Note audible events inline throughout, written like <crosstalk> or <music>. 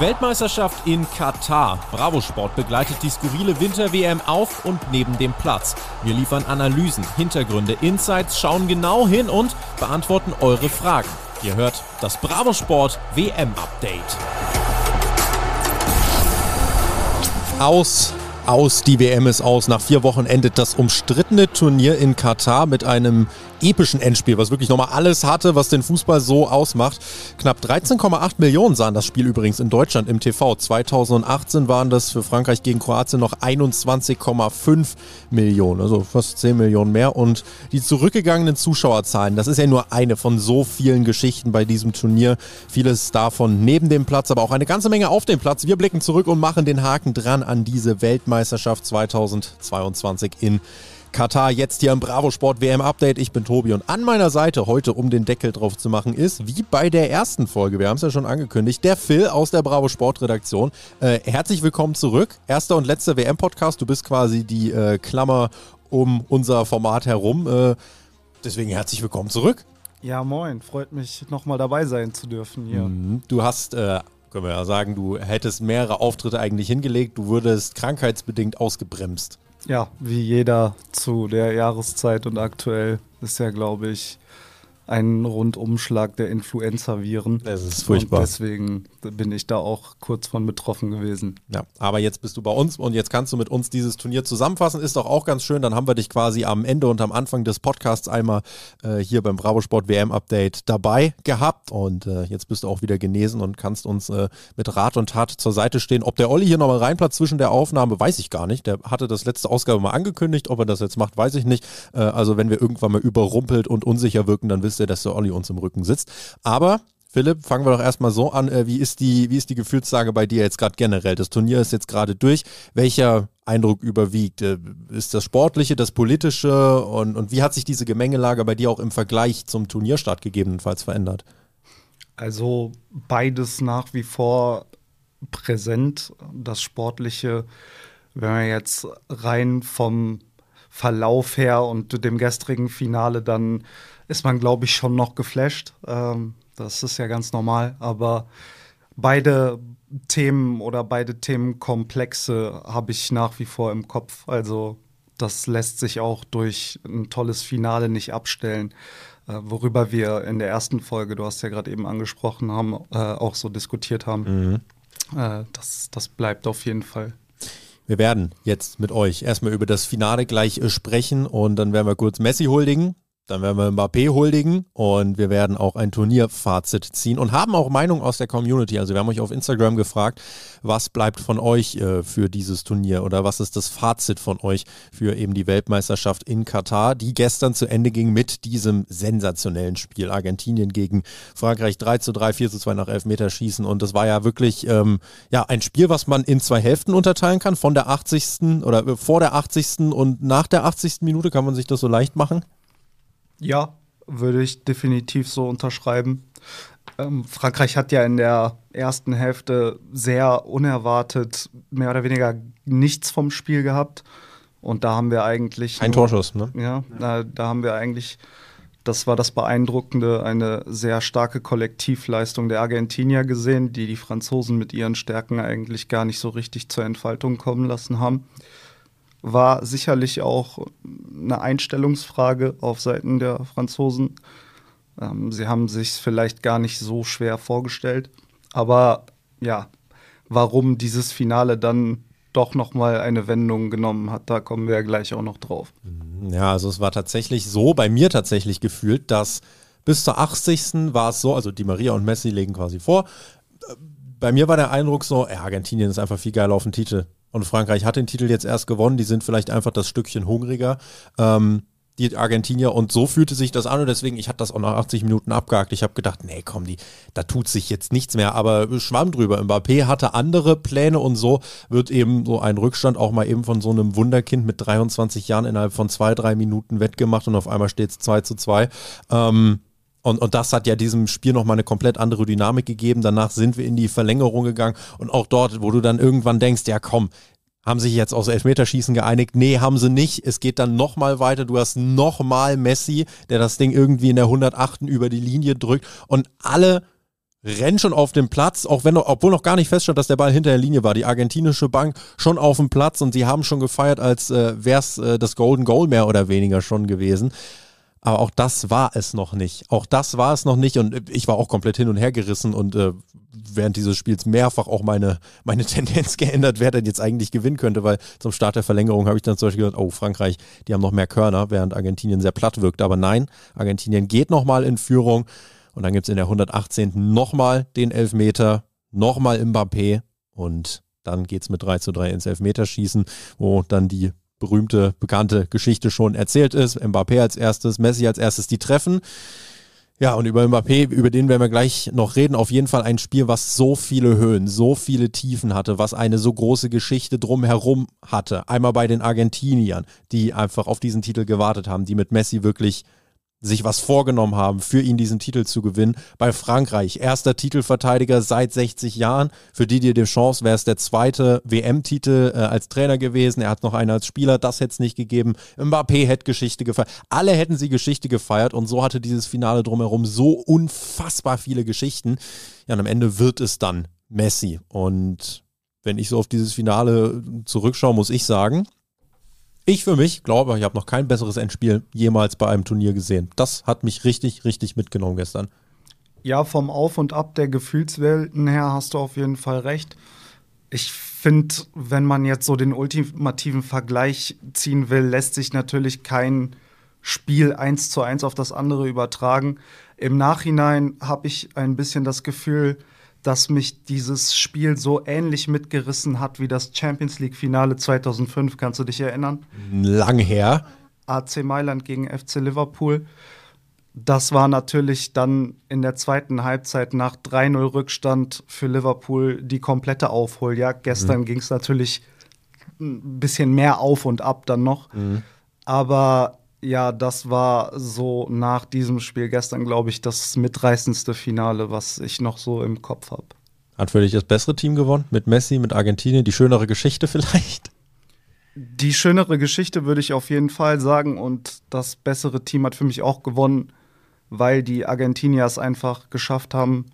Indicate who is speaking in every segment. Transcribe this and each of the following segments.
Speaker 1: Weltmeisterschaft in Katar. Bravo Sport begleitet die skurrile Winter-WM auf und neben dem Platz. Wir liefern Analysen, Hintergründe, Insights, schauen genau hin und beantworten eure Fragen. Ihr hört das Bravo Sport WM-Update. Aus aus, die WM ist aus. Nach vier Wochen endet das umstrittene Turnier in Katar mit einem epischen Endspiel, was wirklich nochmal alles hatte, was den Fußball so ausmacht. Knapp 13,8 Millionen sahen das Spiel übrigens in Deutschland im TV. 2018 waren das für Frankreich gegen Kroatien noch 21,5 Millionen, also fast 10 Millionen mehr. Und die zurückgegangenen Zuschauerzahlen, das ist ja nur eine von so vielen Geschichten bei diesem Turnier. Vieles davon neben dem Platz, aber auch eine ganze Menge auf dem Platz. Wir blicken zurück und machen den Haken dran an diese Weltmeisterschaft 2022 in Katar jetzt hier im Bravo Sport WM Update. Ich bin Tobi und an meiner Seite heute, um den Deckel drauf zu machen, ist, wie bei der ersten Folge, wir haben es ja schon angekündigt, der Phil aus der Bravo Sport Redaktion. Äh, herzlich willkommen zurück. Erster und letzter WM-Podcast. Du bist quasi die äh, Klammer um unser Format herum. Äh, deswegen herzlich willkommen zurück.
Speaker 2: Ja, moin. Freut mich, nochmal dabei sein zu dürfen hier. Mhm.
Speaker 1: Du hast äh, können wir ja sagen, du hättest mehrere Auftritte eigentlich hingelegt, du wurdest krankheitsbedingt ausgebremst.
Speaker 2: Ja, wie jeder zu der Jahreszeit und aktuell ist ja, glaube ich, ein Rundumschlag der Influenza-Viren.
Speaker 1: Das ist furchtbar.
Speaker 2: Und deswegen bin ich da auch kurz von betroffen gewesen.
Speaker 1: Ja, aber jetzt bist du bei uns und jetzt kannst du mit uns dieses Turnier zusammenfassen. Ist doch auch ganz schön. Dann haben wir dich quasi am Ende und am Anfang des Podcasts einmal äh, hier beim Bravo Sport WM Update dabei gehabt. Und äh, jetzt bist du auch wieder genesen und kannst uns äh, mit Rat und Tat zur Seite stehen. Ob der Olli hier nochmal reinplatzt zwischen der Aufnahme, weiß ich gar nicht. Der hatte das letzte Ausgabe mal angekündigt. Ob er das jetzt macht, weiß ich nicht. Äh, also wenn wir irgendwann mal überrumpelt und unsicher wirken, dann wisst ihr, dass der Olli uns im Rücken sitzt. Aber Philipp, fangen wir doch erstmal so an. Äh, wie ist die, wie ist die Gefühlslage bei dir jetzt gerade generell? Das Turnier ist jetzt gerade durch. Welcher Eindruck überwiegt? Äh, ist das Sportliche, das Politische und, und wie hat sich diese Gemengelage bei dir auch im Vergleich zum Turnierstart gegebenenfalls verändert?
Speaker 2: Also beides nach wie vor präsent. Das Sportliche, wenn wir jetzt rein vom Verlauf her und dem gestrigen Finale, dann ist man, glaube ich, schon noch geflasht. Ähm, das ist ja ganz normal, aber beide Themen oder beide Themenkomplexe habe ich nach wie vor im Kopf. Also das lässt sich auch durch ein tolles Finale nicht abstellen, äh, worüber wir in der ersten Folge, du hast ja gerade eben angesprochen, haben, äh, auch so diskutiert haben. Mhm. Äh, das, das bleibt auf jeden Fall.
Speaker 1: Wir werden jetzt mit euch erstmal über das Finale gleich äh, sprechen und dann werden wir kurz Messi huldigen. Dann werden wir Mbappé huldigen und wir werden auch ein Turnierfazit ziehen und haben auch Meinungen aus der Community. Also wir haben euch auf Instagram gefragt, was bleibt von euch äh, für dieses Turnier oder was ist das Fazit von euch für eben die Weltmeisterschaft in Katar, die gestern zu Ende ging mit diesem sensationellen Spiel. Argentinien gegen Frankreich 3 zu 3, 4 zu 2 nach Elfmeterschießen und das war ja wirklich ähm, ja, ein Spiel, was man in zwei Hälften unterteilen kann, von der 80. oder äh, vor der 80. und nach der 80. Minute kann man sich das so leicht machen.
Speaker 2: Ja, würde ich definitiv so unterschreiben. Ähm, Frankreich hat ja in der ersten Hälfte sehr unerwartet mehr oder weniger nichts vom Spiel gehabt. Und da haben wir eigentlich.
Speaker 1: Ein nur, Torschuss, ne?
Speaker 2: Ja, da, da haben wir eigentlich, das war das Beeindruckende, eine sehr starke Kollektivleistung der Argentinier gesehen, die die Franzosen mit ihren Stärken eigentlich gar nicht so richtig zur Entfaltung kommen lassen haben war sicherlich auch eine Einstellungsfrage auf Seiten der Franzosen. Ähm, sie haben sich vielleicht gar nicht so schwer vorgestellt. Aber ja, warum dieses Finale dann doch noch mal eine Wendung genommen hat, da kommen wir ja gleich auch noch drauf.
Speaker 1: Ja, also es war tatsächlich so, bei mir tatsächlich gefühlt, dass bis zur 80. war es so, also die Maria und Messi legen quasi vor. Bei mir war der Eindruck so, ja, Argentinien ist einfach viel geiler auf dem Titel. Und Frankreich hat den Titel jetzt erst gewonnen. Die sind vielleicht einfach das Stückchen hungriger. Ähm, die Argentinier und so fühlte sich das an und deswegen, ich hatte das auch nach 80 Minuten abgehakt. Ich habe gedacht, nee, komm, die, da tut sich jetzt nichts mehr, aber schwamm drüber. Mbappé hatte andere Pläne und so wird eben so ein Rückstand auch mal eben von so einem Wunderkind mit 23 Jahren innerhalb von zwei, drei Minuten wettgemacht und auf einmal steht es 2 zu 2. Ähm, und, und das hat ja diesem Spiel nochmal eine komplett andere Dynamik gegeben. Danach sind wir in die Verlängerung gegangen und auch dort, wo du dann irgendwann denkst, ja komm, haben sich jetzt aus Elfmeterschießen geeinigt? Nee, haben sie nicht. Es geht dann nochmal weiter. Du hast nochmal Messi, der das Ding irgendwie in der 108. über die Linie drückt und alle rennt schon auf dem Platz, auch wenn, obwohl noch gar nicht feststand, dass der Ball hinter der Linie war. Die argentinische Bank schon auf dem Platz und sie haben schon gefeiert, als äh, wäre es äh, das Golden Goal mehr oder weniger schon gewesen. Aber auch das war es noch nicht. Auch das war es noch nicht und ich war auch komplett hin und her gerissen und äh, während dieses Spiels mehrfach auch meine, <laughs> meine Tendenz <laughs> geändert, wer denn jetzt eigentlich gewinnen könnte, weil zum Start der Verlängerung habe ich dann zum Beispiel gesagt, oh, Frankreich, die haben noch mehr Körner, während Argentinien sehr platt wirkt. Aber nein, Argentinien geht nochmal in Führung und dann gibt es in der 118. nochmal den Elfmeter, nochmal Mbappé und dann geht es mit 3 zu 3 ins Elfmeterschießen, wo dann die berühmte, bekannte Geschichte schon erzählt ist. Mbappé als erstes, Messi als erstes, die treffen. Ja, und über Mbappé, über den werden wir gleich noch reden. Auf jeden Fall ein Spiel, was so viele Höhen, so viele Tiefen hatte, was eine so große Geschichte drumherum hatte. Einmal bei den Argentiniern, die einfach auf diesen Titel gewartet haben, die mit Messi wirklich sich was vorgenommen haben, für ihn diesen Titel zu gewinnen. Bei Frankreich, erster Titelverteidiger seit 60 Jahren. Für Didier Deschamps wäre es der zweite WM-Titel äh, als Trainer gewesen. Er hat noch einen als Spieler, das hätte es nicht gegeben. Mbappé hätte Geschichte gefeiert. Alle hätten sie Geschichte gefeiert und so hatte dieses Finale drumherum so unfassbar viele Geschichten. Ja, und am Ende wird es dann Messi. Und wenn ich so auf dieses Finale zurückschaue, muss ich sagen, ich für mich glaube, ich habe noch kein besseres Endspiel jemals bei einem Turnier gesehen. Das hat mich richtig, richtig mitgenommen gestern.
Speaker 2: Ja, vom Auf und Ab der Gefühlswelten her hast du auf jeden Fall recht. Ich finde, wenn man jetzt so den ultimativen Vergleich ziehen will, lässt sich natürlich kein Spiel eins zu eins auf das andere übertragen. Im Nachhinein habe ich ein bisschen das Gefühl, dass mich dieses Spiel so ähnlich mitgerissen hat wie das Champions League-Finale 2005. Kannst du dich erinnern?
Speaker 1: Lang her.
Speaker 2: AC Mailand gegen FC Liverpool. Das war natürlich dann in der zweiten Halbzeit nach 3-0 Rückstand für Liverpool die komplette Aufholjagd. Gestern mhm. ging es natürlich ein bisschen mehr auf und ab dann noch. Mhm. Aber ja, das war so nach diesem Spiel gestern, glaube ich, das mitreißendste Finale, was ich noch so im Kopf habe.
Speaker 1: Hat für dich das bessere Team gewonnen? Mit Messi, mit Argentinien? Die schönere Geschichte <laughs> vielleicht?
Speaker 2: Die schönere Geschichte würde ich auf jeden Fall sagen. Und das bessere Team hat für mich auch gewonnen, weil die Argentinier es einfach geschafft haben,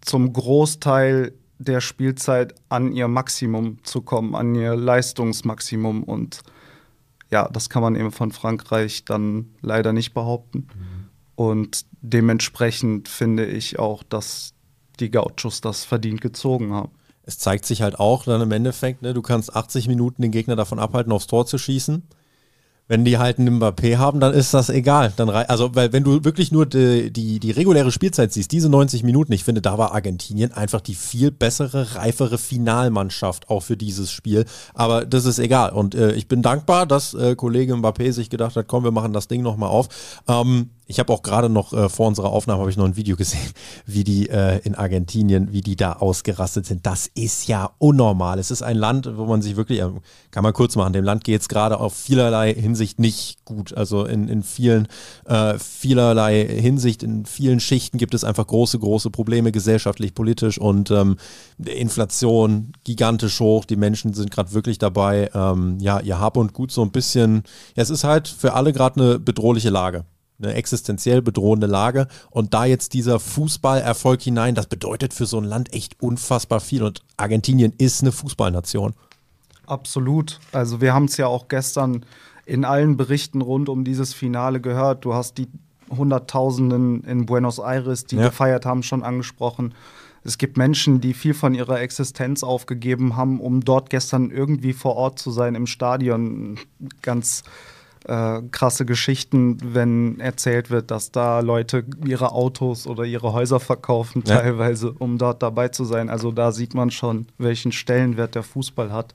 Speaker 2: zum Großteil der Spielzeit an ihr Maximum zu kommen, an ihr Leistungsmaximum. Und ja, das kann man eben von Frankreich dann leider nicht behaupten. Mhm. Und dementsprechend finde ich auch, dass die Gauchos das verdient gezogen haben.
Speaker 1: Es zeigt sich halt auch dann im Endeffekt, ne, du kannst 80 Minuten den Gegner davon abhalten, aufs Tor zu schießen. Wenn die halt einen Mbappé haben, dann ist das egal. Dann also, weil wenn du wirklich nur die, die, die reguläre Spielzeit siehst, diese 90 Minuten, ich finde, da war Argentinien einfach die viel bessere, reifere Finalmannschaft auch für dieses Spiel. Aber das ist egal. Und äh, ich bin dankbar, dass äh, Kollege Mbappé sich gedacht hat, komm, wir machen das Ding nochmal auf. Ähm, ich habe auch gerade noch äh, vor unserer Aufnahme habe ich noch ein Video gesehen, <laughs> wie die äh, in Argentinien, wie die da ausgerastet sind. Das ist ja unnormal. Es ist ein Land, wo man sich wirklich, äh, kann man kurz machen, dem Land geht es gerade auf vielerlei Hinsicht nicht gut. Also in, in vielen, äh, vielerlei Hinsicht, in vielen Schichten gibt es einfach große, große Probleme gesellschaftlich, politisch und ähm, Inflation gigantisch hoch. Die Menschen sind gerade wirklich dabei, ähm, ja, ihr Hab und Gut so ein bisschen, ja, es ist halt für alle gerade eine bedrohliche Lage eine existenziell bedrohende Lage. Und da jetzt dieser Fußballerfolg hinein, das bedeutet für so ein Land echt unfassbar viel. Und Argentinien ist eine Fußballnation.
Speaker 2: Absolut. Also wir haben es ja auch gestern in allen Berichten rund um dieses Finale gehört. Du hast die Hunderttausenden in Buenos Aires, die ja. gefeiert haben, schon angesprochen. Es gibt Menschen, die viel von ihrer Existenz aufgegeben haben, um dort gestern irgendwie vor Ort zu sein im Stadion. Ganz äh, krasse Geschichten, wenn erzählt wird, dass da Leute ihre Autos oder ihre Häuser verkaufen, ja. teilweise, um dort dabei zu sein. Also da sieht man schon, welchen Stellenwert der Fußball hat.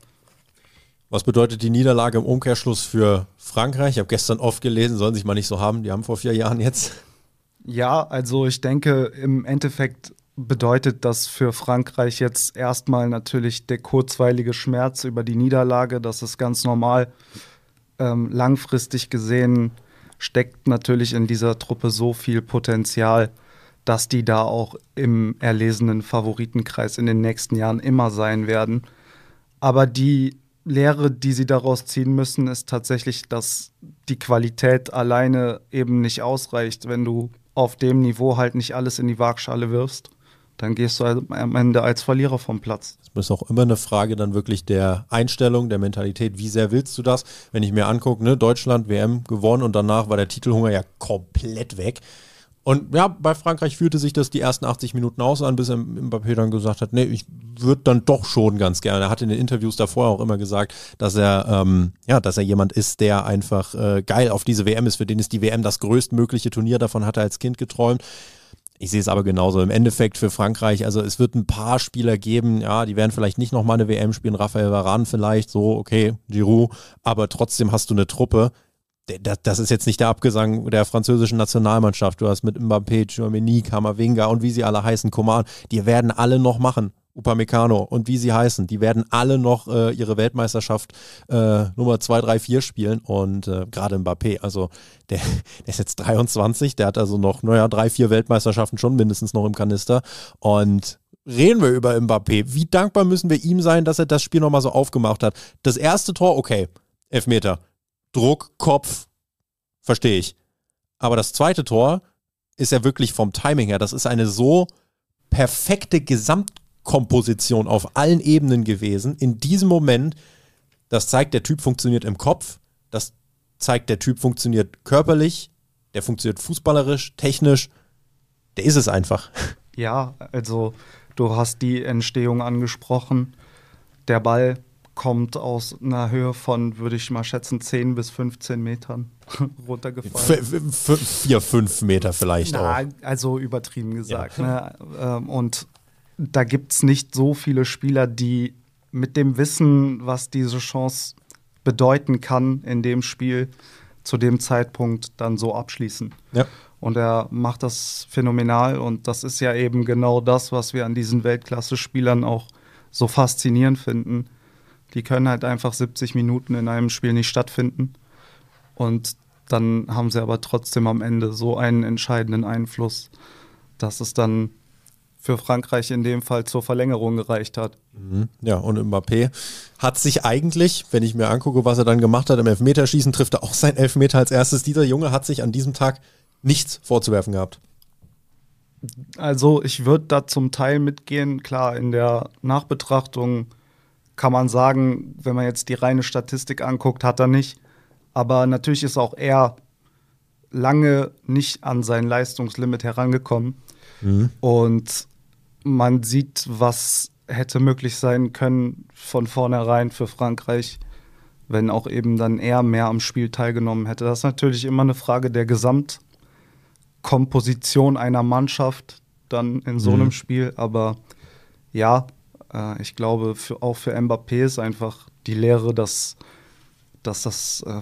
Speaker 1: Was bedeutet die Niederlage im Umkehrschluss für Frankreich? Ich habe gestern oft gelesen, sollen sich mal nicht so haben. Die haben vor vier Jahren jetzt.
Speaker 2: Ja, also ich denke, im Endeffekt bedeutet das für Frankreich jetzt erstmal natürlich der kurzweilige Schmerz über die Niederlage. Das ist ganz normal ähm, langfristig gesehen steckt natürlich in dieser Truppe so viel Potenzial, dass die da auch im erlesenen Favoritenkreis in den nächsten Jahren immer sein werden. Aber die Lehre, die sie daraus ziehen müssen, ist tatsächlich, dass die Qualität alleine eben nicht ausreicht, wenn du auf dem Niveau halt nicht alles in die Waagschale wirfst. Dann gehst du halt am Ende als Verlierer vom Platz.
Speaker 1: Das ist auch immer eine Frage dann wirklich der Einstellung, der Mentalität. Wie sehr willst du das? Wenn ich mir angucke, ne, Deutschland, WM gewonnen und danach war der Titelhunger ja komplett weg. Und ja, bei Frankreich fühlte sich das die ersten 80 Minuten aus an, bis Mbappé dann gesagt hat, nee, ich würde dann doch schon ganz gerne. Er hat in den Interviews davor auch immer gesagt, dass er, ähm, ja, dass er jemand ist, der einfach äh, geil auf diese WM ist. Für den ist die WM das größtmögliche Turnier. Davon hat er als Kind geträumt. Ich sehe es aber genauso. Im Endeffekt für Frankreich, also es wird ein paar Spieler geben, ja, die werden vielleicht nicht nochmal eine WM spielen. Raphael Varane vielleicht, so, okay, Giroud, aber trotzdem hast du eine Truppe, das ist jetzt nicht der Abgesang der französischen Nationalmannschaft. Du hast mit Mbappé, Chouameni, Kamavinga und wie sie alle heißen, Coman, die werden alle noch machen. Upamecano und wie sie heißen, die werden alle noch äh, ihre Weltmeisterschaft äh, Nummer 2, 3, 4 spielen und äh, gerade Mbappé, also der, <laughs> der, ist jetzt 23, der hat also noch, naja, drei, vier Weltmeisterschaften schon mindestens noch im Kanister und reden wir über Mbappé. Wie dankbar müssen wir ihm sein, dass er das Spiel nochmal so aufgemacht hat. Das erste Tor, okay, Elfmeter. Druck, Kopf, verstehe ich. Aber das zweite Tor ist ja wirklich vom Timing her, das ist eine so perfekte Gesamtkomposition auf allen Ebenen gewesen. In diesem Moment, das zeigt, der Typ funktioniert im Kopf, das zeigt, der Typ funktioniert körperlich, der funktioniert fußballerisch, technisch. Der ist es einfach. <laughs>
Speaker 2: Ja, also du hast die Entstehung angesprochen. Der Ball kommt aus einer Höhe von, würde ich mal schätzen, 10 bis 15 Metern <laughs> runtergefallen.
Speaker 1: Vier, fünf Meter vielleicht Na, auch.
Speaker 2: Also übertrieben gesagt. Ja. Ne? Ähm, und da gibt es nicht so viele Spieler, die mit dem Wissen, was diese Chance bedeuten kann in dem Spiel, zu dem Zeitpunkt dann so abschließen. Ja. Und er macht das phänomenal und das ist ja eben genau das, was wir an diesen Weltklasse-Spielern auch so faszinierend finden die können halt einfach 70 Minuten in einem Spiel nicht stattfinden. Und dann haben sie aber trotzdem am Ende so einen entscheidenden Einfluss, dass es dann für Frankreich in dem Fall zur Verlängerung gereicht hat.
Speaker 1: Mhm. Ja, und Mbappé hat sich eigentlich, wenn ich mir angucke, was er dann gemacht hat im Elfmeterschießen, trifft er auch sein Elfmeter als erstes. Dieser Junge hat sich an diesem Tag nichts vorzuwerfen gehabt.
Speaker 2: Also ich würde da zum Teil mitgehen. Klar, in der Nachbetrachtung kann man sagen, wenn man jetzt die reine Statistik anguckt, hat er nicht. Aber natürlich ist auch er lange nicht an sein Leistungslimit herangekommen. Mhm. Und man sieht, was hätte möglich sein können von vornherein für Frankreich, wenn auch eben dann er mehr am Spiel teilgenommen hätte. Das ist natürlich immer eine Frage der Gesamtkomposition einer Mannschaft dann in so mhm. einem Spiel. Aber ja, äh, ich glaube, für, auch für Mbappé ist einfach die Lehre, dass, dass das äh,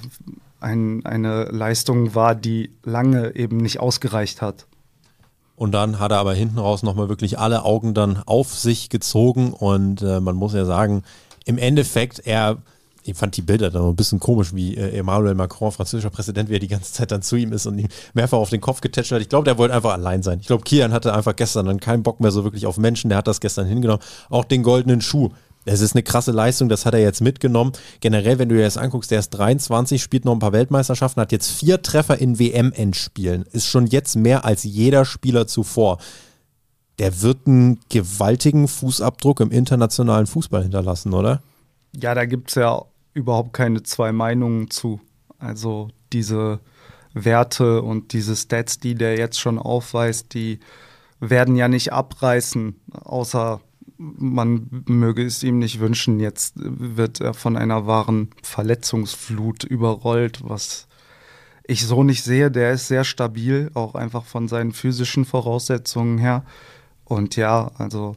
Speaker 2: ein, eine Leistung war, die lange eben nicht ausgereicht hat.
Speaker 1: Und dann hat er aber hinten raus nochmal wirklich alle Augen dann auf sich gezogen und äh, man muss ja sagen, im Endeffekt, er ich fand die Bilder dann ein bisschen komisch, wie äh, Emmanuel Macron, französischer Präsident, wie er die ganze Zeit dann zu ihm ist und ihm mehrfach auf den Kopf getätscht hat. Ich glaube, der wollte einfach allein sein. Ich glaube, Kian hatte einfach gestern dann keinen Bock mehr so wirklich auf Menschen. Der hat das gestern hingenommen. Auch den goldenen Schuh. Es ist eine krasse Leistung, das hat er jetzt mitgenommen. Generell, wenn du dir das anguckst, der ist 23, spielt noch ein paar Weltmeisterschaften, hat jetzt vier Treffer in WM-Endspielen. Ist schon jetzt mehr als jeder Spieler zuvor. Der wird einen gewaltigen Fußabdruck im internationalen Fußball hinterlassen, oder?
Speaker 2: Ja, da gibt es ja überhaupt keine zwei Meinungen zu. Also diese Werte und diese Stats, die der jetzt schon aufweist, die werden ja nicht abreißen, außer man möge es ihm nicht wünschen. Jetzt wird er von einer wahren Verletzungsflut überrollt, was ich so nicht sehe. Der ist sehr stabil, auch einfach von seinen physischen Voraussetzungen her. Und ja, also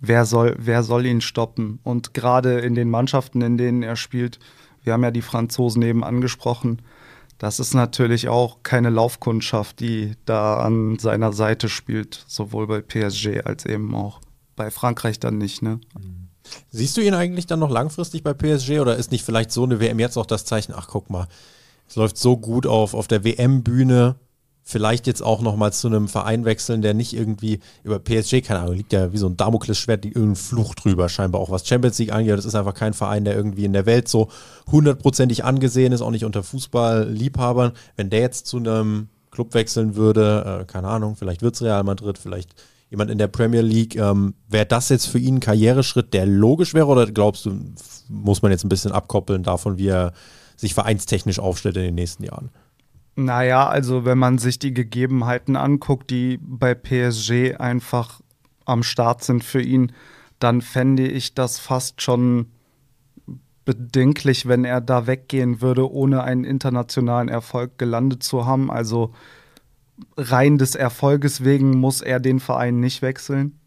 Speaker 2: wer soll, wer soll ihn stoppen? Und gerade in den Mannschaften, in denen er spielt, wir haben ja die Franzosen eben angesprochen, das ist natürlich auch keine Laufkundschaft, die da an seiner Seite spielt, sowohl bei PSG als eben auch bei Frankreich dann nicht. Ne?
Speaker 1: Siehst du ihn eigentlich dann noch langfristig bei PSG oder ist nicht vielleicht so eine WM jetzt auch das Zeichen, ach guck mal, es läuft so gut auf, auf der WM-Bühne, vielleicht jetzt auch nochmal zu einem Verein wechseln, der nicht irgendwie über PSG, keine Ahnung, liegt ja wie so ein Damoklesschwert, irgendein Fluch drüber, scheinbar auch was Champions League angeht. Das ist einfach kein Verein, der irgendwie in der Welt so hundertprozentig angesehen ist, auch nicht unter Fußballliebhabern. Wenn der jetzt zu einem Club wechseln würde, äh, keine Ahnung, vielleicht wird es Real Madrid, vielleicht jemand in der Premier League. Ähm, wäre das jetzt für ihn ein Karriereschritt, der logisch wäre oder glaubst du, muss man jetzt ein bisschen abkoppeln davon, wie er sich vereinstechnisch aufstellt in den nächsten Jahren?
Speaker 2: Naja, also wenn man sich die Gegebenheiten anguckt, die bei PSG einfach am Start sind für ihn, dann fände ich das fast schon bedenklich, wenn er da weggehen würde, ohne einen internationalen Erfolg gelandet zu haben. Also rein des Erfolges wegen muss er den Verein nicht wechseln.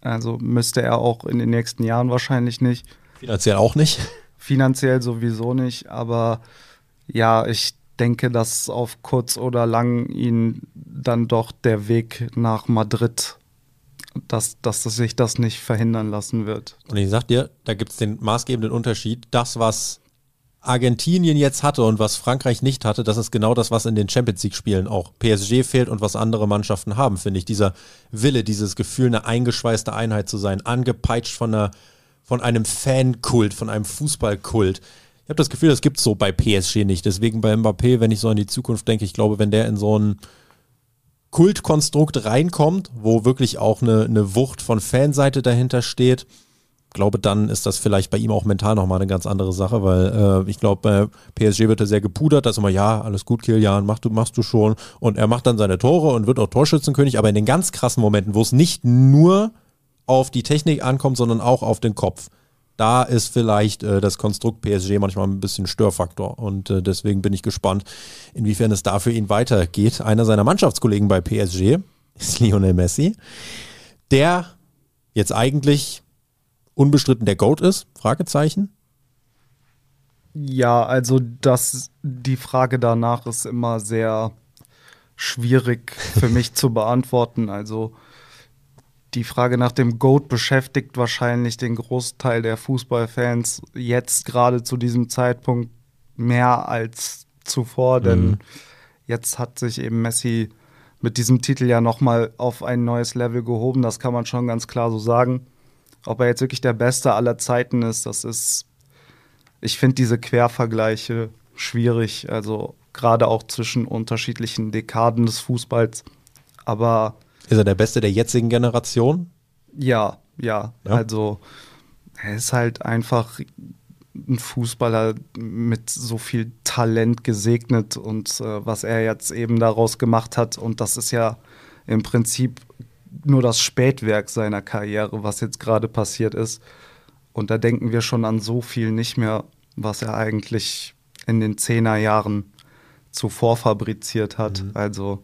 Speaker 2: Also müsste er auch in den nächsten Jahren wahrscheinlich nicht.
Speaker 1: Finanziell auch nicht. <laughs>
Speaker 2: Finanziell sowieso nicht, aber ja, ich denke, dass auf kurz oder lang ihn dann doch der Weg nach Madrid dass, dass sich das nicht verhindern lassen wird.
Speaker 1: Und ich sag dir, da gibt es den maßgebenden Unterschied. Das, was Argentinien jetzt hatte und was Frankreich nicht hatte, das ist genau das, was in den Champions League-Spielen auch PSG fehlt und was andere Mannschaften haben, finde ich. Dieser Wille, dieses Gefühl, eine eingeschweißte Einheit zu sein, angepeitscht von, einer, von einem Fankult, von einem Fußballkult. Ich habe das Gefühl, das gibt es so bei PSG nicht. Deswegen bei Mbappé, wenn ich so an die Zukunft denke, ich glaube, wenn der in so ein Kultkonstrukt reinkommt, wo wirklich auch eine, eine Wucht von Fanseite dahinter steht, glaube, dann ist das vielleicht bei ihm auch mental nochmal eine ganz andere Sache, weil äh, ich glaube, bei PSG wird er sehr gepudert, dass immer, ja, alles gut, Kilian, mach du, machst du schon. Und er macht dann seine Tore und wird auch Torschützenkönig, aber in den ganz krassen Momenten, wo es nicht nur auf die Technik ankommt, sondern auch auf den Kopf, da ist vielleicht äh, das Konstrukt PSG manchmal ein bisschen Störfaktor. Und äh, deswegen bin ich gespannt, inwiefern es da für ihn weitergeht. Einer seiner Mannschaftskollegen bei PSG ist Lionel Messi, der jetzt eigentlich unbestritten der GOAT ist? Fragezeichen.
Speaker 2: Ja, also das, die Frage danach ist immer sehr schwierig für <laughs> mich zu beantworten. Also die Frage nach dem GOAT beschäftigt wahrscheinlich den Großteil der Fußballfans jetzt gerade zu diesem Zeitpunkt mehr als zuvor, denn mhm. jetzt hat sich eben Messi mit diesem Titel ja nochmal auf ein neues Level gehoben, das kann man schon ganz klar so sagen. Ob er jetzt wirklich der Beste aller Zeiten ist, das ist, ich finde diese Quervergleiche schwierig, also gerade auch zwischen unterschiedlichen Dekaden des Fußballs. Aber
Speaker 1: ist er der Beste der jetzigen Generation?
Speaker 2: Ja, ja. ja. Also er ist halt einfach ein Fußballer mit so viel Talent gesegnet und äh, was er jetzt eben daraus gemacht hat. Und das ist ja im Prinzip nur das Spätwerk seiner Karriere, was jetzt gerade passiert ist. Und da denken wir schon an so viel nicht mehr, was er eigentlich in den Zehnerjahren zuvor fabriziert hat. Mhm. Also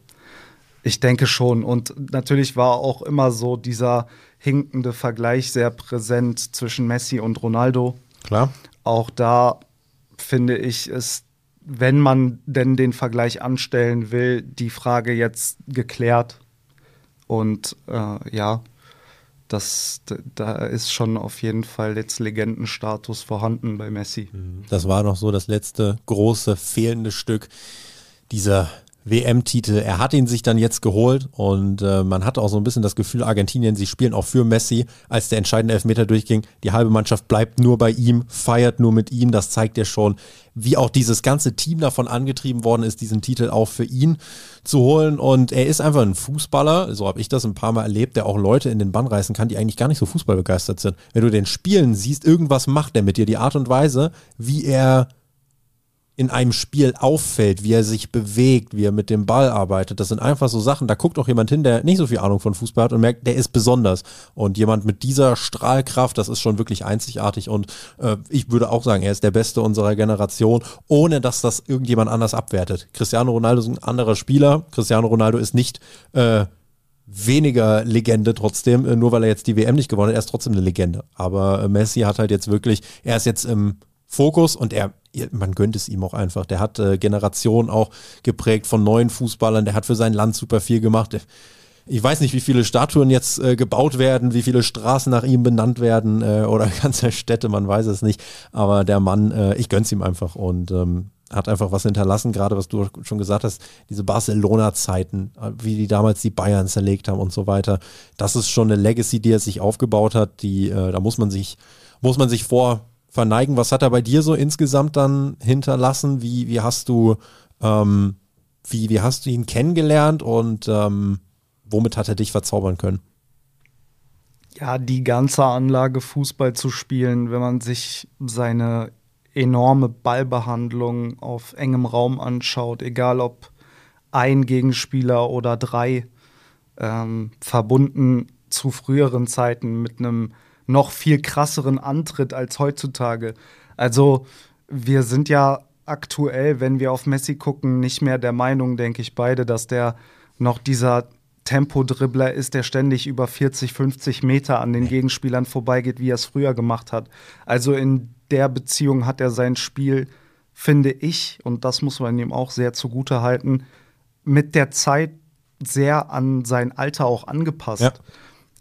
Speaker 2: ich denke schon. Und natürlich war auch immer so dieser hinkende Vergleich sehr präsent zwischen Messi und Ronaldo.
Speaker 1: Klar.
Speaker 2: Auch da finde ich es, wenn man denn den Vergleich anstellen will, die Frage jetzt geklärt. Und äh, ja, das, da ist schon auf jeden Fall jetzt Legendenstatus vorhanden bei Messi.
Speaker 1: Das war noch so das letzte große fehlende Stück dieser WM-Titel. Er hat ihn sich dann jetzt geholt und äh, man hat auch so ein bisschen das Gefühl, Argentinien, sie spielen auch für Messi, als der entscheidende Elfmeter durchging. Die halbe Mannschaft bleibt nur bei ihm, feiert nur mit ihm. Das zeigt ja schon, wie auch dieses ganze Team davon angetrieben worden ist, diesen Titel auch für ihn zu holen. Und er ist einfach ein Fußballer, so habe ich das ein paar Mal erlebt, der auch Leute in den Bann reißen kann, die eigentlich gar nicht so fußballbegeistert sind. Wenn du den Spielen siehst, irgendwas macht er mit dir. Die Art und Weise, wie er in einem Spiel auffällt, wie er sich bewegt, wie er mit dem Ball arbeitet. Das sind einfach so Sachen, da guckt auch jemand hin, der nicht so viel Ahnung von Fußball hat und merkt, der ist besonders. Und jemand mit dieser Strahlkraft, das ist schon wirklich einzigartig. Und äh, ich würde auch sagen, er ist der Beste unserer Generation, ohne dass das irgendjemand anders abwertet. Cristiano Ronaldo ist ein anderer Spieler. Cristiano Ronaldo ist nicht äh, weniger Legende trotzdem, äh, nur weil er jetzt die WM nicht gewonnen hat, er ist trotzdem eine Legende. Aber äh, Messi hat halt jetzt wirklich, er ist jetzt im Fokus und er, man gönnt es ihm auch einfach. Der hat äh, Generationen auch geprägt von neuen Fußballern, der hat für sein Land super viel gemacht. Ich weiß nicht, wie viele Statuen jetzt äh, gebaut werden, wie viele Straßen nach ihm benannt werden äh, oder <laughs> ganze Städte, man weiß es nicht. Aber der Mann, äh, ich gönn's ihm einfach und ähm, hat einfach was hinterlassen, gerade was du schon gesagt hast, diese Barcelona-Zeiten, äh, wie die damals die Bayern zerlegt haben und so weiter. Das ist schon eine Legacy, die er sich aufgebaut hat, die, äh, da muss man sich, muss man sich vor verneigen. Was hat er bei dir so insgesamt dann hinterlassen? Wie, wie hast du, ähm, wie, wie hast du ihn kennengelernt und ähm, womit hat er dich verzaubern können?
Speaker 2: Ja, die ganze Anlage Fußball zu spielen, wenn man sich seine enorme Ballbehandlung auf engem Raum anschaut, egal ob ein Gegenspieler oder drei, ähm, verbunden zu früheren Zeiten mit einem noch viel krasseren Antritt als heutzutage. Also wir sind ja aktuell, wenn wir auf Messi gucken, nicht mehr der Meinung, denke ich beide, dass der noch dieser Tempodribbler ist, der ständig über 40, 50 Meter an den Gegenspielern vorbeigeht, wie er es früher gemacht hat. Also in der Beziehung hat er sein Spiel, finde ich, und das muss man ihm auch sehr zugute halten, mit der Zeit sehr an sein Alter auch angepasst. Ja.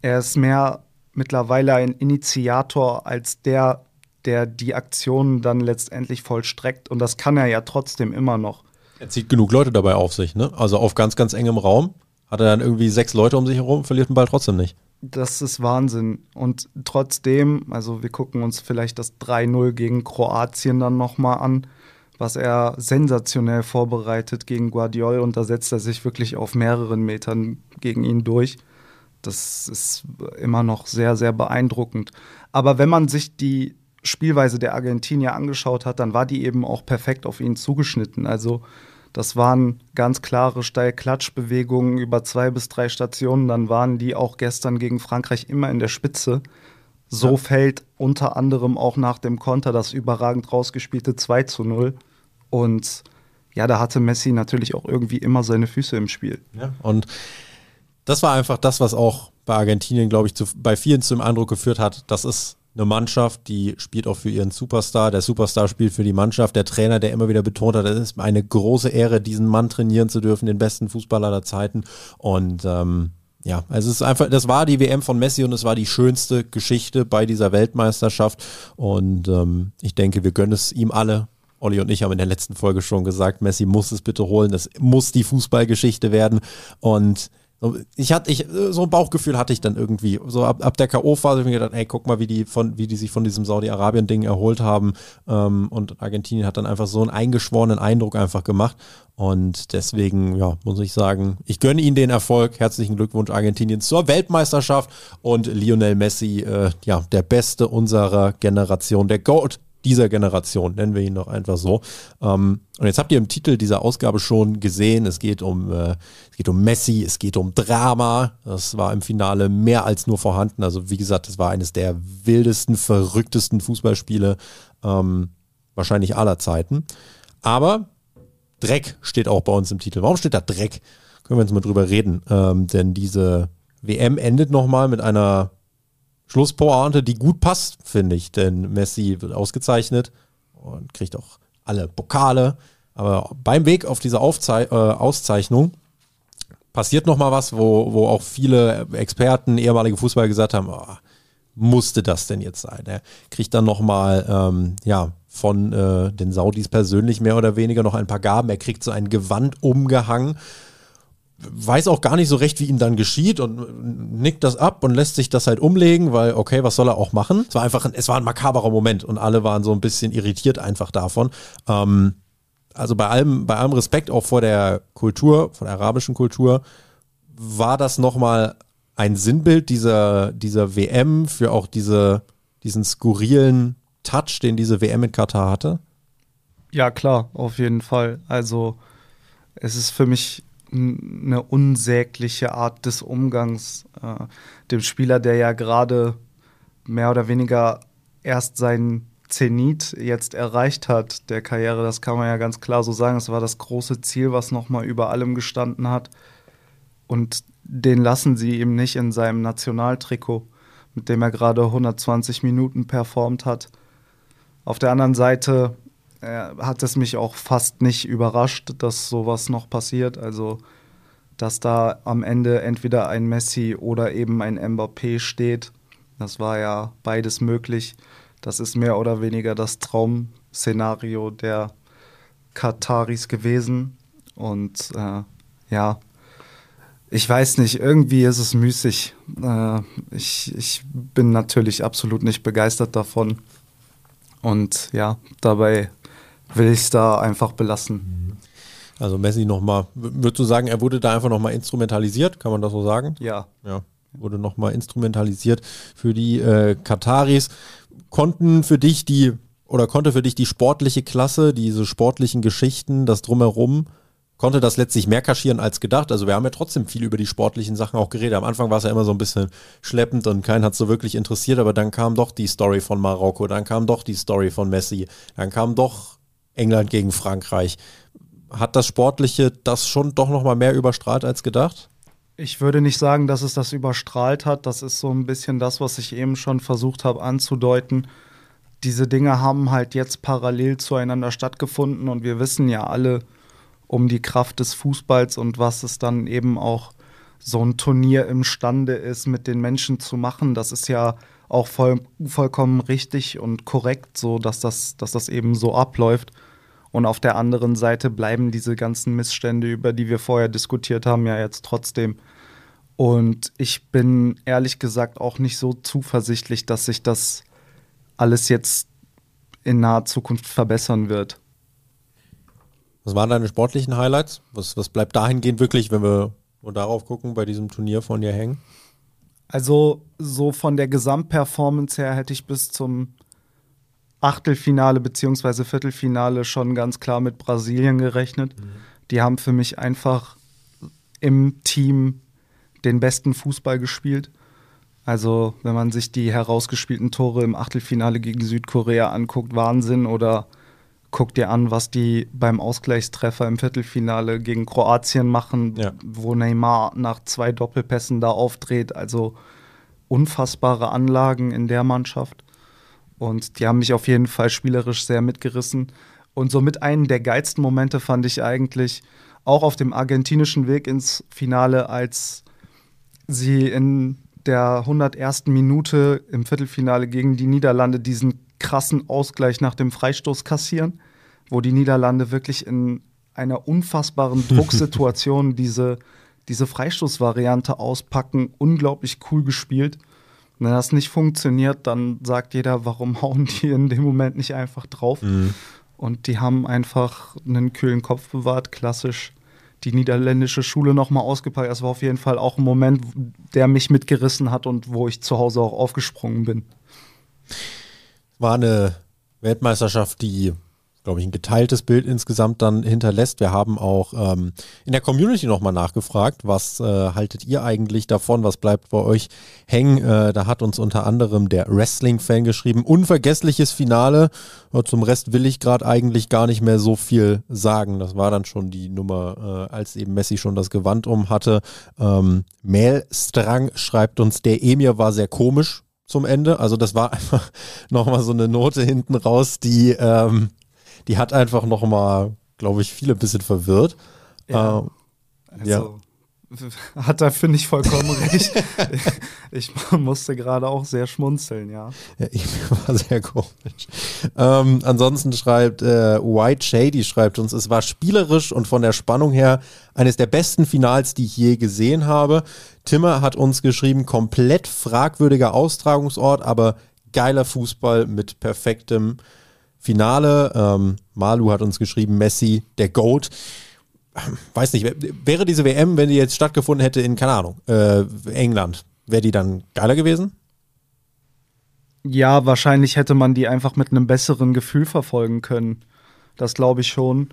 Speaker 2: Er ist mehr mittlerweile ein Initiator als der, der die Aktionen dann letztendlich vollstreckt. Und das kann er ja trotzdem immer noch.
Speaker 1: Er zieht genug Leute dabei auf sich, ne? Also auf ganz, ganz engem Raum hat er dann irgendwie sechs Leute um sich herum, verliert den Ball trotzdem nicht.
Speaker 2: Das ist Wahnsinn. Und trotzdem, also wir gucken uns vielleicht das 3-0 gegen Kroatien dann nochmal an, was er sensationell vorbereitet gegen Guardiol und da setzt er sich wirklich auf mehreren Metern gegen ihn durch. Das ist immer noch sehr, sehr beeindruckend. Aber wenn man sich die Spielweise der Argentinier angeschaut hat, dann war die eben auch perfekt auf ihn zugeschnitten. Also das waren ganz klare Steil-Klatsch-Bewegungen über zwei bis drei Stationen. Dann waren die auch gestern gegen Frankreich immer in der Spitze. So ja. fällt unter anderem auch nach dem Konter das überragend rausgespielte 2 zu 0. Und ja, da hatte Messi natürlich auch irgendwie immer seine Füße im Spiel.
Speaker 1: Ja, und das war einfach das, was auch bei Argentinien, glaube ich, zu, bei vielen zum Eindruck geführt hat, das ist eine Mannschaft, die spielt auch für ihren Superstar. Der Superstar spielt für die Mannschaft. Der Trainer, der immer wieder betont hat, es ist eine große Ehre, diesen Mann trainieren zu dürfen, den besten Fußballer der Zeiten. Und ähm, ja, also es ist einfach, das war die WM von Messi und es war die schönste Geschichte bei dieser Weltmeisterschaft. Und ähm, ich denke, wir gönnen es ihm alle. Olli und ich haben in der letzten Folge schon gesagt, Messi muss es bitte holen. Das muss die Fußballgeschichte werden. Und ich hatte, ich, so ein Bauchgefühl hatte ich dann irgendwie. So ab, ab der K.O.-Phase habe ich mir gedacht, ey, guck mal, wie die von, wie die sich von diesem Saudi-Arabien-Ding erholt haben. Ähm, und Argentinien hat dann einfach so einen eingeschworenen Eindruck einfach gemacht. Und deswegen, ja, muss ich sagen, ich gönne Ihnen den Erfolg. Herzlichen Glückwunsch Argentinien zur Weltmeisterschaft und Lionel Messi, äh, ja, der Beste unserer Generation, der Goat dieser Generation, nennen wir ihn doch einfach so. Ähm, und jetzt habt ihr im Titel dieser Ausgabe schon gesehen, es geht um, äh, es geht um Messi, es geht um Drama. Das war im Finale mehr als nur vorhanden. Also wie gesagt, das war eines der wildesten, verrücktesten Fußballspiele ähm, wahrscheinlich aller Zeiten. Aber Dreck steht auch bei uns im Titel. Warum steht da Dreck? Können wir jetzt mal drüber reden. Ähm, denn diese WM endet nochmal mit einer Schlusspointe, die gut passt, finde ich. Denn Messi wird ausgezeichnet und kriegt auch alle Pokale. Aber beim Weg auf diese Aufzei äh, Auszeichnung passiert nochmal was, wo, wo auch viele Experten, ehemalige Fußballer gesagt haben, oh, musste das denn jetzt sein? Er kriegt dann nochmal, ähm, ja, von äh, den Saudis persönlich mehr oder weniger noch ein paar Gaben. Er kriegt so ein Gewand umgehangen weiß auch gar nicht so recht, wie ihm dann geschieht und nickt das ab und lässt sich das halt umlegen, weil okay, was soll er auch machen? Es war einfach, ein, es war ein makaberer Moment und alle waren so ein bisschen irritiert einfach davon. Ähm, also bei allem, bei allem Respekt auch vor der Kultur, vor der arabischen Kultur, war das nochmal ein Sinnbild dieser, dieser WM für auch diese, diesen skurrilen Touch, den diese WM in Katar hatte?
Speaker 2: Ja, klar, auf jeden Fall. Also es ist für mich eine unsägliche Art des Umgangs. Äh, dem Spieler, der ja gerade mehr oder weniger erst seinen Zenit jetzt erreicht hat, der Karriere, das kann man ja ganz klar so sagen. Es war das große Ziel, was nochmal über allem gestanden hat. Und den lassen sie ihm nicht in seinem Nationaltrikot, mit dem er gerade 120 Minuten performt hat. Auf der anderen Seite hat es mich auch fast nicht überrascht, dass sowas noch passiert. Also, dass da am Ende entweder ein Messi oder eben ein Mbappé steht. Das war ja beides möglich. Das ist mehr oder weniger das Traum-Szenario der Kataris gewesen. Und äh, ja, ich weiß nicht, irgendwie ist es müßig. Äh, ich, ich bin natürlich absolut nicht begeistert davon. Und ja, dabei will ich es da einfach belassen.
Speaker 1: Also Messi nochmal, würdest du sagen, er wurde da einfach nochmal instrumentalisiert, kann man das so sagen?
Speaker 2: Ja.
Speaker 1: Ja. wurde nochmal instrumentalisiert für die äh, Kataris. Konnten für dich die oder konnte für dich die sportliche Klasse, diese sportlichen Geschichten, das drumherum, konnte das letztlich mehr kaschieren als gedacht? Also wir haben ja trotzdem viel über die sportlichen Sachen auch geredet. Am Anfang war es ja immer so ein bisschen schleppend und keinen hat es so wirklich interessiert, aber dann kam doch die Story von Marokko, dann kam doch die Story von Messi, dann kam doch England gegen Frankreich. Hat das Sportliche das schon doch nochmal mehr überstrahlt als gedacht?
Speaker 2: Ich würde nicht sagen, dass es das überstrahlt hat. Das ist so ein bisschen das, was ich eben schon versucht habe anzudeuten. Diese Dinge haben halt jetzt parallel zueinander stattgefunden und wir wissen ja alle um die Kraft des Fußballs und was es dann eben auch so ein Turnier imstande ist, mit den Menschen zu machen. Das ist ja auch voll, vollkommen richtig und korrekt, so dass das, dass das eben so abläuft. Und auf der anderen Seite bleiben diese ganzen Missstände, über die wir vorher diskutiert haben, ja jetzt trotzdem. Und ich bin ehrlich gesagt auch nicht so zuversichtlich, dass sich das alles jetzt in naher Zukunft verbessern wird.
Speaker 1: Was waren deine sportlichen Highlights? Was, was bleibt dahingehend wirklich, wenn wir darauf gucken, bei diesem Turnier von dir hängen?
Speaker 2: Also, so von der Gesamtperformance her hätte ich bis zum Achtelfinale bzw. Viertelfinale schon ganz klar mit Brasilien gerechnet. Mhm. Die haben für mich einfach im Team den besten Fußball gespielt. Also, wenn man sich die herausgespielten Tore im Achtelfinale gegen Südkorea anguckt, Wahnsinn. Oder guckt dir an, was die beim Ausgleichstreffer im Viertelfinale gegen Kroatien machen, ja. wo Neymar nach zwei Doppelpässen da aufdreht. Also, unfassbare Anlagen in der Mannschaft. Und die haben mich auf jeden Fall spielerisch sehr mitgerissen. Und somit einen der geilsten Momente fand ich eigentlich auch auf dem argentinischen Weg ins Finale, als sie in der 101. Minute im Viertelfinale gegen die Niederlande diesen krassen Ausgleich nach dem Freistoß kassieren, wo die Niederlande wirklich in einer unfassbaren <laughs> Drucksituation diese, diese Freistoßvariante auspacken. Unglaublich cool gespielt. Wenn das nicht funktioniert, dann sagt jeder, warum <laughs> hauen die in dem Moment nicht einfach drauf? Mhm. Und die haben einfach einen kühlen Kopf bewahrt, klassisch die niederländische Schule nochmal ausgepackt. Das war auf jeden Fall auch ein Moment, der mich mitgerissen hat und wo ich zu Hause auch aufgesprungen bin.
Speaker 1: War eine Weltmeisterschaft, die glaube ich, ein geteiltes Bild insgesamt dann hinterlässt. Wir haben auch ähm, in der Community nochmal nachgefragt, was äh, haltet ihr eigentlich davon, was bleibt bei euch hängen. Äh, da hat uns unter anderem der Wrestling-Fan geschrieben, unvergessliches Finale. Zum Rest will ich gerade eigentlich gar nicht mehr so viel sagen. Das war dann schon die Nummer, äh, als eben Messi schon das Gewand um hatte. Ähm, Mailstrang schreibt uns, der Emir war sehr komisch zum Ende. Also das war <laughs> einfach nochmal so eine Note hinten raus, die ähm, die hat einfach nochmal, glaube ich, viele ein bisschen verwirrt.
Speaker 2: Ja. Ähm, also, ja. <laughs> Hat er, finde ich, vollkommen recht. <laughs> ich musste gerade auch sehr schmunzeln, ja.
Speaker 1: Ja, ich <laughs> war sehr komisch. Ähm, ansonsten schreibt äh, White Shady, schreibt uns, es war spielerisch und von der Spannung her eines der besten Finals, die ich je gesehen habe. Timmer hat uns geschrieben, komplett fragwürdiger Austragungsort, aber geiler Fußball mit perfektem Finale. Ähm, Malu hat uns geschrieben, Messi, der Goat. <clears throat> Weiß nicht, wäre diese WM, wenn die jetzt stattgefunden hätte in, keine Ahnung, äh, England, wäre die dann geiler gewesen?
Speaker 2: Ja, wahrscheinlich hätte man die einfach mit einem besseren Gefühl verfolgen können. Das glaube ich schon.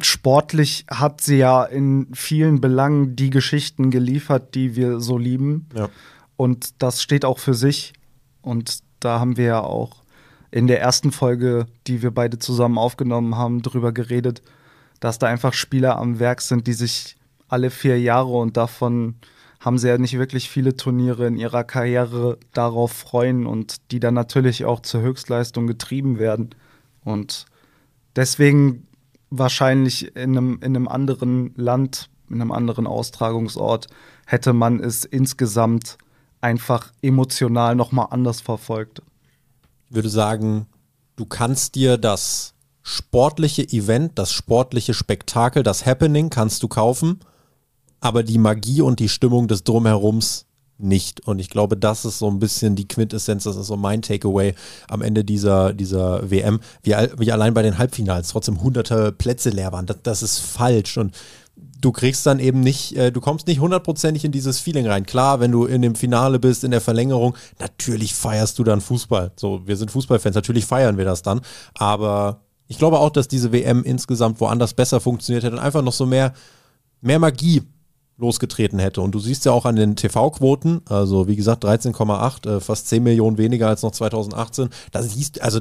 Speaker 2: Sportlich hat sie ja in vielen Belangen die Geschichten geliefert, die wir so lieben. Ja. Und das steht auch für sich. Und da haben wir ja auch in der ersten Folge, die wir beide zusammen aufgenommen haben, darüber geredet, dass da einfach Spieler am Werk sind, die sich alle vier Jahre und davon haben sie ja nicht wirklich viele Turniere in ihrer Karriere darauf freuen und die dann natürlich auch zur Höchstleistung getrieben werden. Und deswegen wahrscheinlich in einem, in einem anderen Land, in einem anderen Austragungsort, hätte man es insgesamt einfach emotional nochmal anders verfolgt
Speaker 1: würde sagen, du kannst dir das sportliche Event, das sportliche Spektakel, das Happening kannst du kaufen, aber die Magie und die Stimmung des Drumherums nicht. Und ich glaube, das ist so ein bisschen die Quintessenz, das ist so mein Takeaway am Ende dieser, dieser WM, wie, wie allein bei den Halbfinals trotzdem hunderte Plätze leer waren. Das, das ist falsch. Und du kriegst dann eben nicht, äh, du kommst nicht hundertprozentig in dieses Feeling rein. Klar, wenn du in dem Finale bist, in der Verlängerung, natürlich feierst du dann Fußball. So, wir sind Fußballfans, natürlich feiern wir das dann. Aber ich glaube auch, dass diese WM insgesamt woanders besser funktioniert hätte und einfach noch so mehr, mehr Magie losgetreten hätte. Und du siehst ja auch an den TV-Quoten, also wie gesagt 13,8, äh, fast 10 Millionen weniger als noch 2018. Da siehst also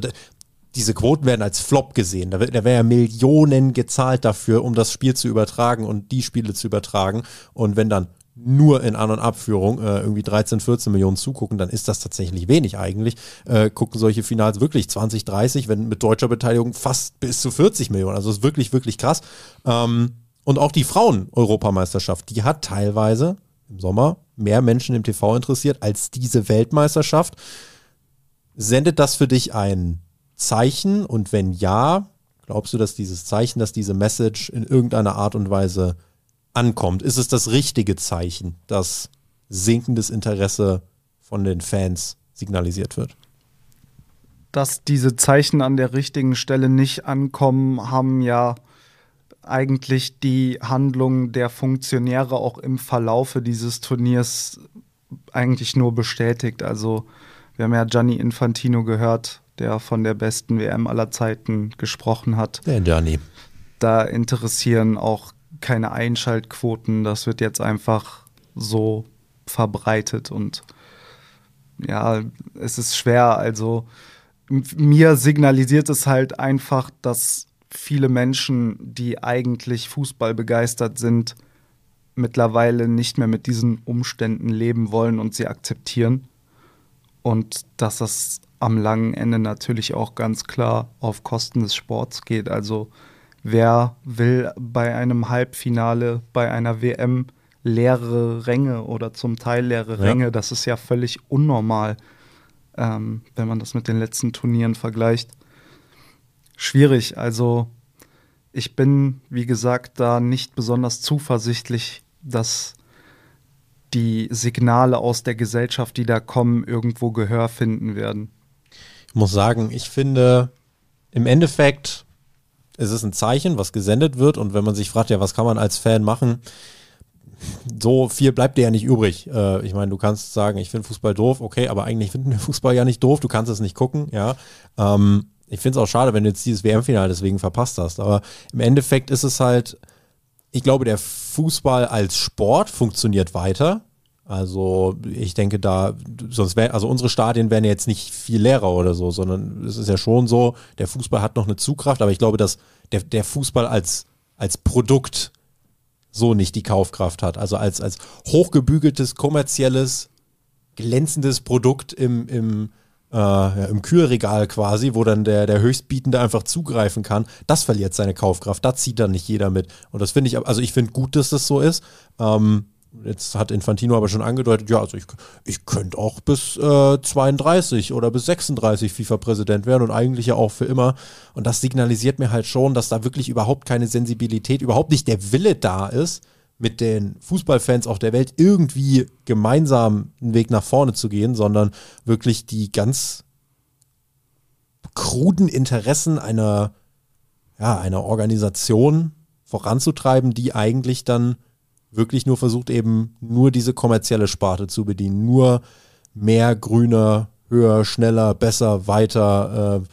Speaker 1: diese Quoten werden als Flop gesehen. Da, da wäre ja Millionen gezahlt dafür, um das Spiel zu übertragen und die Spiele zu übertragen. Und wenn dann nur in An- und Abführung äh, irgendwie 13, 14 Millionen zugucken, dann ist das tatsächlich wenig eigentlich. Äh, gucken solche Finals wirklich 20, 30, wenn mit deutscher Beteiligung fast bis zu 40 Millionen. Also ist wirklich, wirklich krass. Ähm, und auch die Frauen-Europameisterschaft, die hat teilweise im Sommer mehr Menschen im TV interessiert als diese Weltmeisterschaft. Sendet das für dich ein Zeichen? Und wenn ja, glaubst du, dass dieses Zeichen, dass diese Message in irgendeiner Art und Weise ankommt? Ist es das richtige Zeichen, dass sinkendes Interesse von den Fans signalisiert wird?
Speaker 2: Dass diese Zeichen an der richtigen Stelle nicht ankommen, haben ja eigentlich die Handlungen der Funktionäre auch im Verlaufe dieses Turniers eigentlich nur bestätigt. Also wir haben ja Gianni Infantino gehört, der von der besten WM aller Zeiten gesprochen hat.
Speaker 1: Der Gianni.
Speaker 2: Da interessieren auch keine Einschaltquoten. Das wird jetzt einfach so verbreitet und ja, es ist schwer. Also mir signalisiert es halt einfach, dass viele Menschen, die eigentlich Fußball begeistert sind, mittlerweile nicht mehr mit diesen Umständen leben wollen und sie akzeptieren. Und dass das am langen Ende natürlich auch ganz klar auf Kosten des Sports geht. Also wer will bei einem Halbfinale, bei einer WM leere Ränge oder zum Teil leere ja. Ränge? Das ist ja völlig unnormal, ähm, wenn man das mit den letzten Turnieren vergleicht. Schwierig. Also ich bin, wie gesagt, da nicht besonders zuversichtlich, dass die Signale aus der Gesellschaft, die da kommen, irgendwo Gehör finden werden.
Speaker 1: Ich muss sagen, ich finde, im Endeffekt ist es ein Zeichen, was gesendet wird. Und wenn man sich fragt, ja, was kann man als Fan machen? So viel bleibt dir ja nicht übrig. Äh, ich meine, du kannst sagen, ich finde Fußball doof, okay, aber eigentlich finden wir Fußball ja nicht doof, du kannst es nicht gucken, ja. Ähm, ich finde es auch schade, wenn du jetzt dieses WM-Finale deswegen verpasst hast. Aber im Endeffekt ist es halt, ich glaube, der Fußball als Sport funktioniert weiter. Also ich denke da, sonst wäre, also unsere Stadien wären jetzt nicht viel leerer oder so, sondern es ist ja schon so, der Fußball hat noch eine Zugkraft, aber ich glaube, dass der, der Fußball als, als Produkt so nicht die Kaufkraft hat. Also als, als hochgebügeltes, kommerzielles, glänzendes Produkt im, im, äh, ja, im Kühlregal quasi, wo dann der, der Höchstbietende einfach zugreifen kann, das verliert seine Kaufkraft. Da zieht dann nicht jeder mit. Und das finde ich, also ich finde gut, dass das so ist. Ähm, Jetzt hat Infantino aber schon angedeutet, ja, also ich, ich könnte auch bis äh, 32 oder bis 36 FIFA-Präsident werden und eigentlich ja auch für immer. Und das signalisiert mir halt schon, dass da wirklich überhaupt keine Sensibilität, überhaupt nicht der Wille da ist, mit den Fußballfans auf der Welt irgendwie gemeinsam einen Weg nach vorne zu gehen, sondern wirklich die ganz kruden Interessen einer, ja, einer Organisation voranzutreiben, die eigentlich dann wirklich nur versucht, eben nur diese kommerzielle Sparte zu bedienen. Nur mehr, grüner, höher, schneller, besser, weiter. Äh,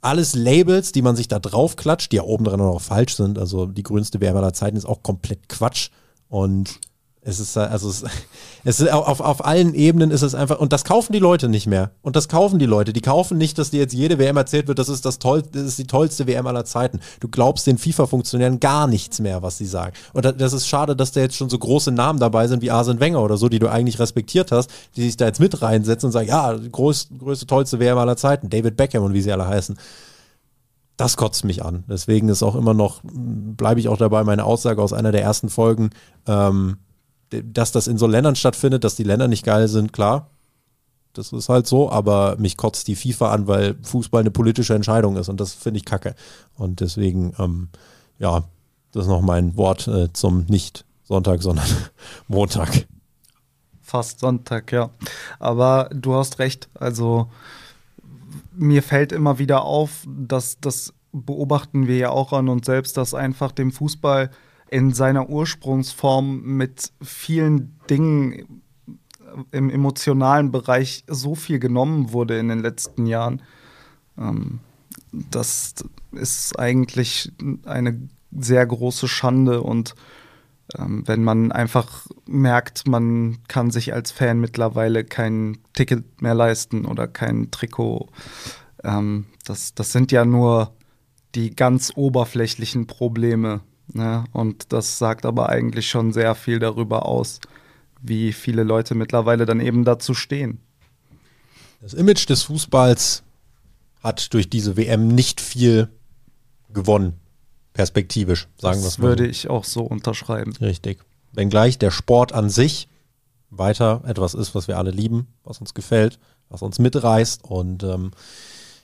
Speaker 1: alles Labels, die man sich da drauf klatscht, die ja oben dran auch falsch sind. Also die grünste Werbe aller Zeiten ist auch komplett Quatsch. Und es ist also es, <laughs> ist auf, auf allen Ebenen ist es einfach und das kaufen die Leute nicht mehr und das kaufen die Leute. Die kaufen nicht, dass dir jetzt jede WM erzählt wird, das ist das toll, das ist die tollste WM aller Zeiten. Du glaubst den FIFA-Funktionären gar nichts mehr, was sie sagen. Und das ist schade, dass da jetzt schon so große Namen dabei sind wie Arsene Wenger oder so, die du eigentlich respektiert hast, die sich da jetzt mit reinsetzen und sagen, ja, groß, größte tollste WM aller Zeiten, David Beckham und wie sie alle heißen das kotzt mich an. Deswegen ist auch immer noch, bleibe ich auch dabei, meine Aussage aus einer der ersten Folgen, ähm, dass das in so Ländern stattfindet, dass die Länder nicht geil sind, klar. Das ist halt so, aber mich kotzt die FIFA an, weil Fußball eine politische Entscheidung ist und das finde ich kacke. Und deswegen, ähm, ja, das ist noch mein Wort äh, zum nicht Sonntag, sondern <laughs> Montag.
Speaker 2: Fast Sonntag, ja. Aber du hast recht. Also mir fällt immer wieder auf, dass das beobachten wir ja auch an uns selbst, dass einfach dem Fußball in seiner Ursprungsform mit vielen Dingen im emotionalen Bereich so viel genommen wurde in den letzten Jahren. Ähm, das ist eigentlich eine sehr große Schande und ähm, wenn man einfach merkt, man kann sich als Fan mittlerweile kein Ticket mehr leisten oder kein Trikot. Ähm, das, das sind ja nur die ganz oberflächlichen Probleme. Ne? Und das sagt aber eigentlich schon sehr viel darüber aus, wie viele Leute mittlerweile dann eben dazu stehen.
Speaker 1: Das Image des Fußballs hat durch diese WM nicht viel gewonnen perspektivisch, sagen wir
Speaker 2: es mal. würde ich auch so unterschreiben.
Speaker 1: Richtig. Wenngleich der Sport an sich weiter etwas ist, was wir alle lieben, was uns gefällt, was uns mitreißt und ähm,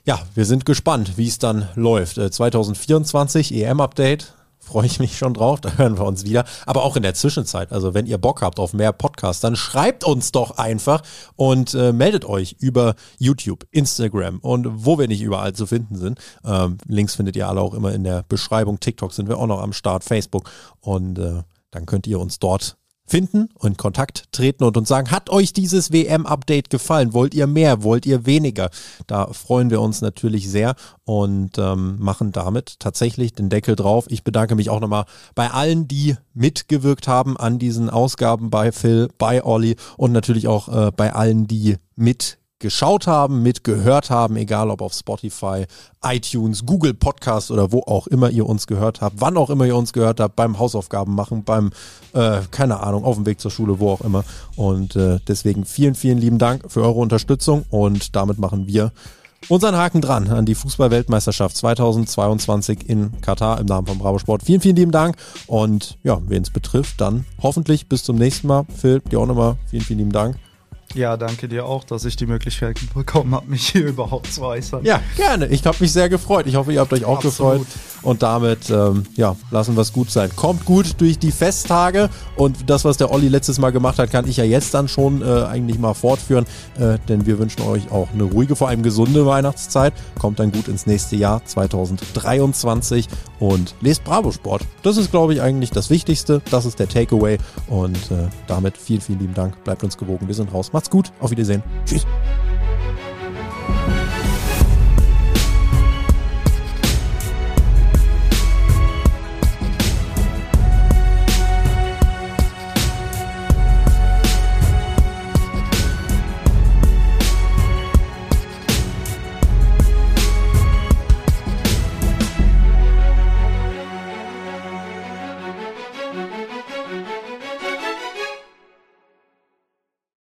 Speaker 1: ja, wir sind gespannt, wie es dann läuft. Äh, 2024 EM-Update freue ich mich schon drauf. Da hören wir uns wieder. Aber auch in der Zwischenzeit, also wenn ihr Bock habt auf mehr Podcasts, dann schreibt uns doch einfach und äh, meldet euch über YouTube, Instagram und wo wir nicht überall zu finden sind. Ähm, Links findet ihr alle auch immer in der Beschreibung. TikTok sind wir auch noch am Start, Facebook und äh, dann könnt ihr uns dort finden und in Kontakt treten und uns sagen, hat euch dieses WM-Update gefallen? Wollt ihr mehr? Wollt ihr weniger? Da freuen wir uns natürlich sehr und ähm, machen damit tatsächlich den Deckel drauf. Ich bedanke mich auch nochmal bei allen, die mitgewirkt haben an diesen Ausgaben bei Phil, bei Olli und natürlich auch äh, bei allen, die mit geschaut haben, mitgehört haben, egal ob auf Spotify, iTunes, Google Podcast oder wo auch immer ihr uns gehört habt, wann auch immer ihr uns gehört habt, beim Hausaufgaben machen, beim, äh, keine Ahnung, auf dem Weg zur Schule, wo auch immer. Und äh, deswegen vielen, vielen lieben Dank für eure Unterstützung und damit machen wir unseren Haken dran an die Fußball-Weltmeisterschaft 2022 in Katar im Namen von Bravo Sport. Vielen, vielen lieben Dank und ja, wen es betrifft, dann hoffentlich bis zum nächsten Mal. Phil, dir auch nochmal vielen, vielen lieben Dank.
Speaker 2: Ja, danke dir auch, dass ich die Möglichkeit bekommen habe, mich hier <laughs> überhaupt zu äußern.
Speaker 1: Ja, gerne. Ich habe mich sehr gefreut. Ich hoffe, ihr habt euch auch Absolut. gefreut. Und damit, ähm, ja, lassen wir es gut sein. Kommt gut durch die Festtage. Und das, was der Olli letztes Mal gemacht hat, kann ich ja jetzt dann schon äh, eigentlich mal fortführen. Äh, denn wir wünschen euch auch eine ruhige, vor allem gesunde Weihnachtszeit. Kommt dann gut ins nächste Jahr 2023 und lest Bravo Sport. Das ist, glaube ich, eigentlich das Wichtigste. Das ist der Takeaway. Und äh, damit vielen, vielen lieben Dank. Bleibt uns gewogen. Wir sind raus. Macht's gut. Auf Wiedersehen. Tschüss.